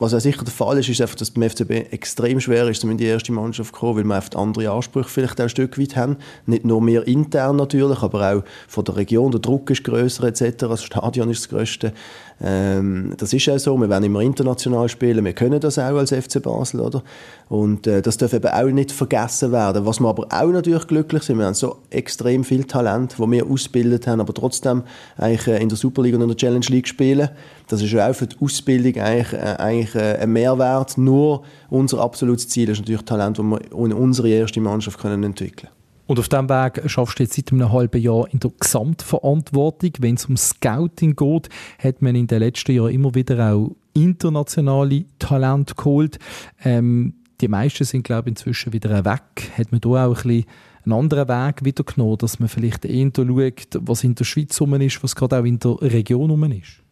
was auch sicher der Fall ist, ist einfach, dass beim FCB extrem schwer ist, um in die erste Mannschaft zu kommen, weil wir einfach andere Ansprüche vielleicht auch ein Stück weit haben. Nicht nur mehr intern natürlich, aber auch von der Region. Der Druck ist größer etc. Das Stadion ist das größte. Ähm, das ist auch so. Wir werden immer international spielen. Wir können das auch als FC Basel, oder? Und äh, das darf eben auch nicht vergessen werden. Was wir aber auch natürlich glücklich sind, wir haben so extrem viel Talent, wo wir ausgebildet haben, aber trotzdem eigentlich äh, in der Super League und in der Challenge League spielen. Das ist auch für die Ausbildung eigentlich, äh, eigentlich äh, ein Mehrwert. Nur unser absolutes Ziel ist natürlich Talent, das wir in unsere erste Mannschaft können entwickeln können. Und auf diesem Weg schaffst du jetzt seit einem halben Jahr in der Gesamtverantwortung. Wenn es um Scouting geht, hat man in den letzten Jahren immer wieder auch internationale Talente geholt. Ähm, die meisten sind, glaube ich, inzwischen wieder weg. Hat man da auch ein bisschen einen anderen Weg wieder genommen, dass man vielleicht eher schaut, was in der Schweiz rum ist, was gerade auch in der Region rum ist?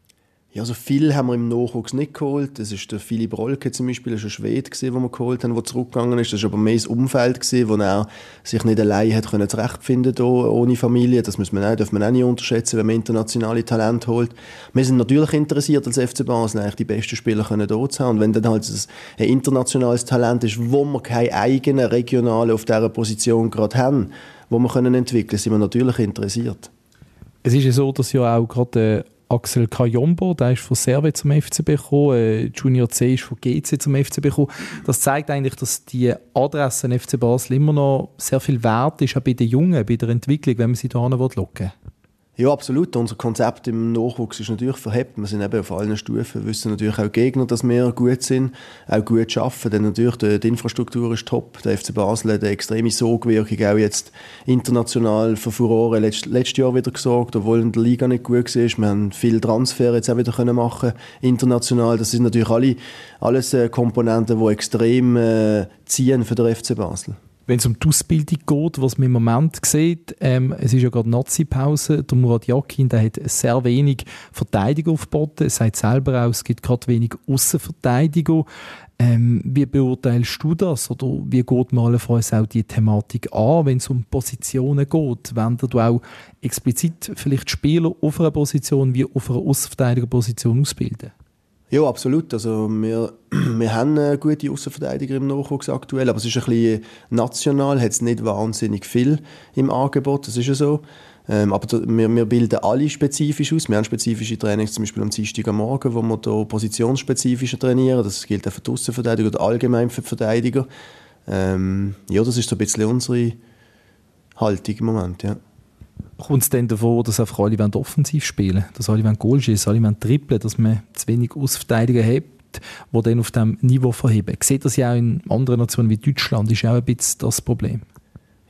Ja, also viel haben wir im Nachwuchs nicht geholt. Das ist der Philipp Rolke zum Beispiel, das war ein Schwede, den wir geholt haben, der zurückgegangen ist. Das war aber mehr das Umfeld, gewesen, wo er sich nicht allein hat können zurechtfinden hier, ohne Familie. Das muss man auch, darf man auch nicht unterschätzen, wenn man internationale Talente holt. Wir sind natürlich interessiert als FC Basel, eigentlich die besten Spieler können hier zu haben. Und wenn dann halt ein internationales Talent ist, wo wir keine eigenen regionalen auf dieser Position gerade haben, wo wir können entwickeln, sind wir natürlich interessiert. Es ist ja so, dass ja auch gerade Axel Kajombo, der ist von Serve zum FCB gekommen, äh, Junior C ist von GC zum FCB gekommen. Das zeigt eigentlich, dass die Adresse FC Basel immer noch sehr viel wert ist, auch bei den Jungen, bei der Entwicklung, wenn man sie da locken will. Ja, absolut. Unser Konzept im Nachwuchs ist natürlich verhebt. Wir sind eben auf allen Stufen, wir wissen natürlich auch Gegner, dass wir gut sind, auch gut arbeiten. Denn natürlich die, Infrastruktur ist top. Der FC Basel hat eine extreme Sogwirkung auch jetzt international für Furore letzt, letztes Jahr wieder gesorgt, obwohl in der Liga nicht gut war. Wir haben viel Transfer jetzt auch wieder können machen international. Das sind natürlich alle, alles äh, Komponenten, die extrem äh, ziehen für den FC Basel wenn es um die Ausbildung geht, was man im Moment sieht, ähm, es ist ja gerade Nazi-Pause, der Murat Yakin, der hat sehr wenig Verteidigung aufgeboten, er sagt selber auch, es gibt gerade wenig Außenverteidigung. Ähm, wie beurteilst du das? Oder wie geht man allenfalls auch die Thematik an, wenn es um Positionen geht? Wenn du auch explizit vielleicht Spieler auf einer Position wie auf einer Außenverteidigerposition ausbilden? Ja, absolut. Also wir, wir haben eine gute Außenverteidiger im Nachwuchs aktuell, aber es ist ein bisschen national, hat es nicht wahnsinnig viel im Angebot, das ist ja so. Ähm, aber wir, wir, bilden alle spezifisch aus. Wir haben spezifische Trainings, zum Beispiel am Dienstag am Morgen, wo wir da positionsspezifisch trainieren. Das gilt auch für die Außenverteidiger oder allgemein für die Verteidiger. Ähm, ja, das ist so ein bisschen unsere Haltung im Moment, ja kommt es dann davor, dass einfach alle offensiv spielen dass alle Goal schießen, alle trippeln, dass man zu wenig Ausverteidiger hat, die dann auf diesem Niveau verheben. Sehe das ja auch in anderen Nationen wie Deutschland, ist auch ein bisschen das Problem.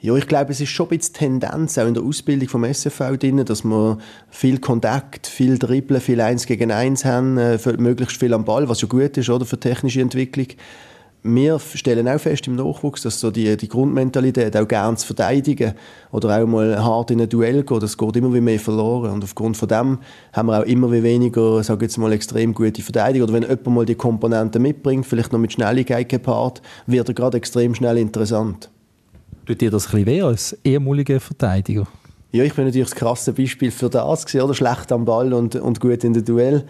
Ja, ich glaube, es ist schon ein bisschen Tendenz, auch in der Ausbildung vom SFV drin, dass wir viel Kontakt, viel Dribbeln, viel Eins gegen Eins haben, äh, möglichst viel am Ball, was ja gut ist, oder, für technische Entwicklung. Wir stellen auch fest im Nachwuchs, dass so die, die Grundmentalität, auch gern zu verteidigen oder auch mal hart in ein Duell gehen, das geht immer wie mehr verloren. Und aufgrund von dem haben wir auch immer wie weniger, sage jetzt mal, extrem gute Verteidiger. Oder wenn jemand mal die Komponenten mitbringt, vielleicht noch mit Schnelligkeit gepaart, wird er gerade extrem schnell interessant. Tut dir das ein bisschen weh als ehemaliger Verteidiger? Ja, ich bin natürlich das krasse Beispiel für das gewesen, oder? Schlecht am Ball und, und gut in der Duell.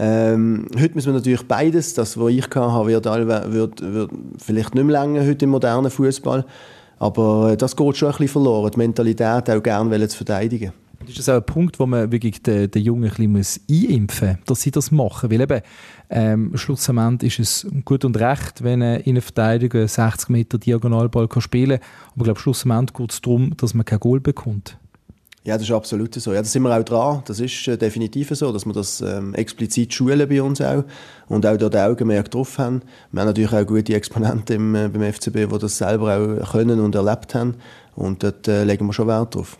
Ähm, heute müssen wir natürlich beides. Das, was ich hatte, wird, wird, wird vielleicht nicht mehr länger heute im modernen Fußball. Aber äh, das geht schon ein bisschen verloren. Die Mentalität auch gerne zu verteidigen. ist das auch ein Punkt, wo man wirklich den, den Jungen ein bisschen einimpfen muss, dass sie das machen? Weil eben, ähm, schlussendlich ist es gut und recht, wenn ein Innenverteidiger 60 Meter Diagonalball spielen kann. Aber ich glaube, schlussendlich geht es darum, dass man kein Goal bekommt. Ja, das ist absolut so. Ja, da sind wir auch dran. Das ist äh, definitiv so, dass wir das ähm, explizit schulen bei uns auch und auch dort Augenmerk drauf haben. Wir haben natürlich auch gute Exponenten im, äh, beim FCB, die das selber auch können und erlebt haben und dort äh, legen wir schon Wert drauf.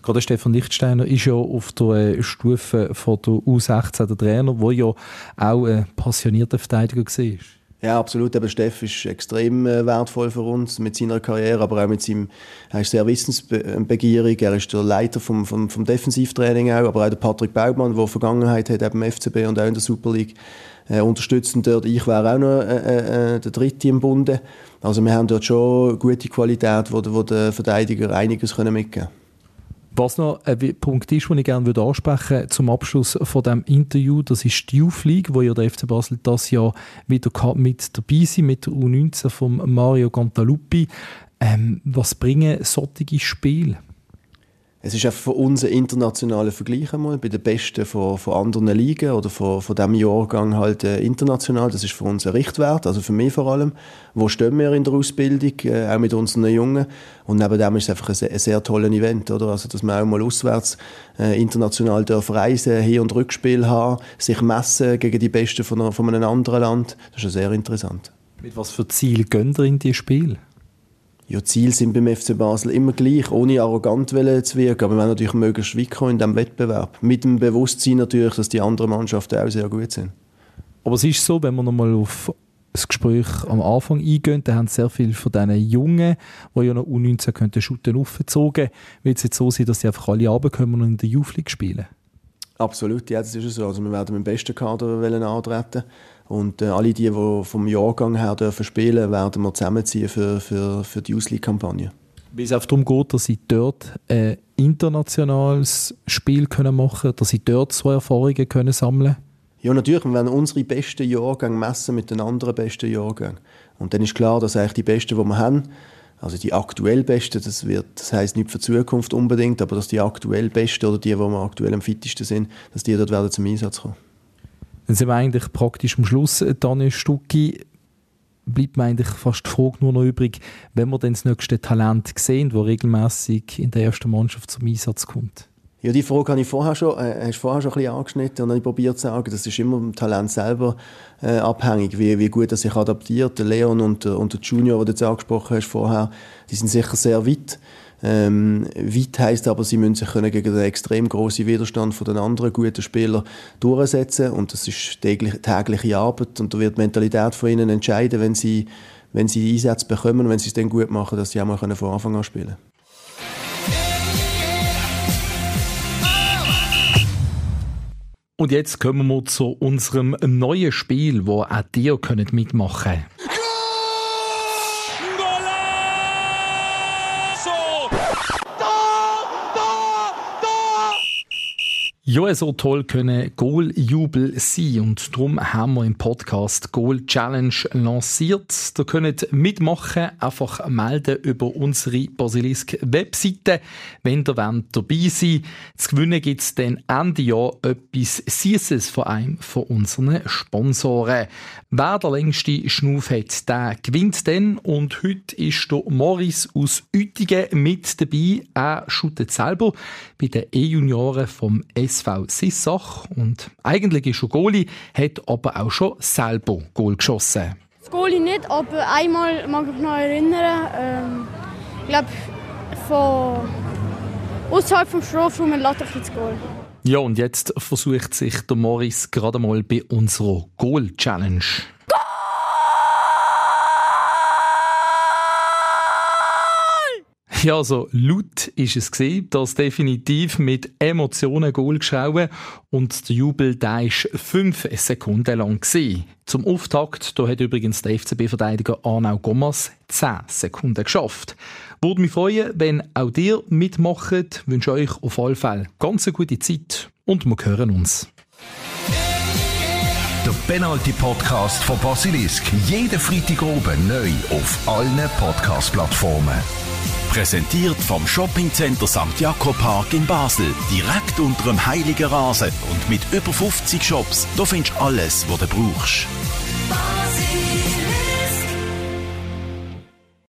Gerade Stefan Lichtsteiner ist ja auf der äh, Stufe von der U16 der Trainer, der ja auch ein passionierter Verteidiger war. Ja, absolut. Aber Steff ist extrem äh, wertvoll für uns mit seiner Karriere, aber auch mit seinem, er ist sehr wissensbegierig. Er ist der Leiter vom, vom, vom Defensivtraining auch, aber auch der Patrick Baugmann, der Vergangenheit hat eben im FCB und auch in der Super League äh, unterstützend dort. Ich wäre auch noch äh, äh, äh, der Dritte im Bunde. Also wir haben dort schon gute Qualität, wo, wo der Verteidiger einiges mitgeben können. Was noch ein Punkt ist, den ich gerne ansprechen würde zum Abschluss von dem Interview, das ist die League, wo ja der FC Basel das Jahr wieder mit dabei sind, mit der U19 von Mario Cantaluppi. Ähm, was bringen solche Spiele? Es ist einfach für uns ein internationaler Vergleich einmal, bei den Besten von, von anderen Ligen oder von, von diesem Jahrgang halt äh, international. Das ist für uns ein Richtwert, also für mich vor allem. Wo stehen wir in der Ausbildung, äh, auch mit unseren Jungen? Und neben dem ist es einfach ein, sehr, ein sehr tolles Event, oder? Also, dass wir auch mal auswärts äh, international dürfen reisen, Hin- und Rückspiel haben, sich messen gegen die Besten von, von einem anderen Land. Das ist ja sehr interessant. Mit was für Ziel gehen ihr in die Spiele? Ja, Ziele sind beim FC Basel immer gleich, ohne arrogant zu wirken. Aber wir wollen natürlich möglichst weit in diesem Wettbewerb. Mit dem Bewusstsein natürlich, dass die anderen Mannschaften auch sehr gut sind. Aber es ist so, wenn wir nochmal auf das Gespräch am Anfang eingehen, dann haben sehr viele von diesen Jungen, die ja noch U19 könnten shooten, aufgezogen. Wird es jetzt so sein, dass sie einfach alle runterkommen und in der Youth League spielen? Absolut, ja, das ist so. Also wir werden mit dem besten Kader antreten und äh, alle die, die vom Jahrgang her dürfen spielen, werden wir zusammenziehen für, für, für die Ausleih-Kampagne. Weil es auch darum geht, dass sie dort ein internationales Spiel können machen können, dass sie dort so Erfahrungen können sammeln Ja, natürlich. Wir werden unsere besten Jahrgänge messen mit den anderen besten Jahrgängen. Und dann ist klar, dass eigentlich die besten, die wir haben, also die aktuell besten, das wird, das heißt nicht für die Zukunft unbedingt, aber dass die aktuell besten oder die, die wir aktuell am fittesten sind, dass die dort werden zum Einsatz kommen. Dann sind wir eigentlich praktisch am Schluss, äh, Daniel Stucki. Bleibt mir eigentlich fast die Frage nur noch übrig, wenn wir dann das nächste Talent sehen, das regelmäßig in der ersten Mannschaft zum Einsatz kommt. Ja, die Frage habe ich vorher schon, äh, hast vorher schon ein bisschen angeschnitten und habe probiert zu sagen, das ist immer vom Talent selber äh, abhängig, wie, wie gut er sich adaptiert. Der Leon und, und der Junior, den du jetzt angesprochen hast vorher, die sind sicher sehr weit. Ähm, weit heisst aber, sie müssen sich können gegen den extrem großen Widerstand von den anderen guten Spielern durchsetzen und das ist täglich, tägliche Arbeit und da wird die Mentalität von ihnen entscheiden, wenn sie, wenn sie Einsätze bekommen, wenn sie es dann gut machen, dass sie auch mal von Anfang an spielen können. Und jetzt kommen wir zu unserem neuen Spiel, wo auch ihr mitmachen könnt. Ja, so toll können Goal-Jubel sein und darum haben wir im Podcast Goal Challenge lanciert. Da könnt mitmachen, einfach melden über unsere Basilisk-Webseite, wenn ihr wollt, dabei sein Zu gewinnen gibt es dann Ende Jahr etwas Süßes von einem von unseren Sponsoren. Wer der längste Schnuff hat, der gewinnt dann und heute ist der Morris aus Uetingen mit dabei. Er shootet selber bei den E-Junioren vom S SV Sissach und eigentlich ist er Goalie, hat aber auch schon selber Goal geschossen. Das Goalie nicht, aber einmal mag ich mich noch erinnern, ähm, ich glaube von außerhalb vom Strafraum ein Latte ins Goal. Ja, und jetzt versucht sich der Morris gerade mal bei unserer Goal-Challenge. goal challenge goal Ja, also laut ist es gesehen, dass definitiv mit Emotionen Goal geschrauben und der Jubel da ist fünf Sekunden lang gewesen. Zum Auftakt da hat übrigens der FCB-Verteidiger Arnau Gomas zehn Sekunden geschafft. Würde mich freuen, wenn auch ihr mitmacht. Wünsche euch auf alle Fälle ganz eine gute Zeit und wir hören uns. Der Penalty Podcast von Basilisk. Jeden Freitag oben neu auf allen Podcast-Plattformen. Präsentiert vom Shoppingcenter St. Jakob Park in Basel. Direkt unter dem Heiligen Rasen und mit über 50 Shops. Da findest du alles, was du brauchst. Basilisk.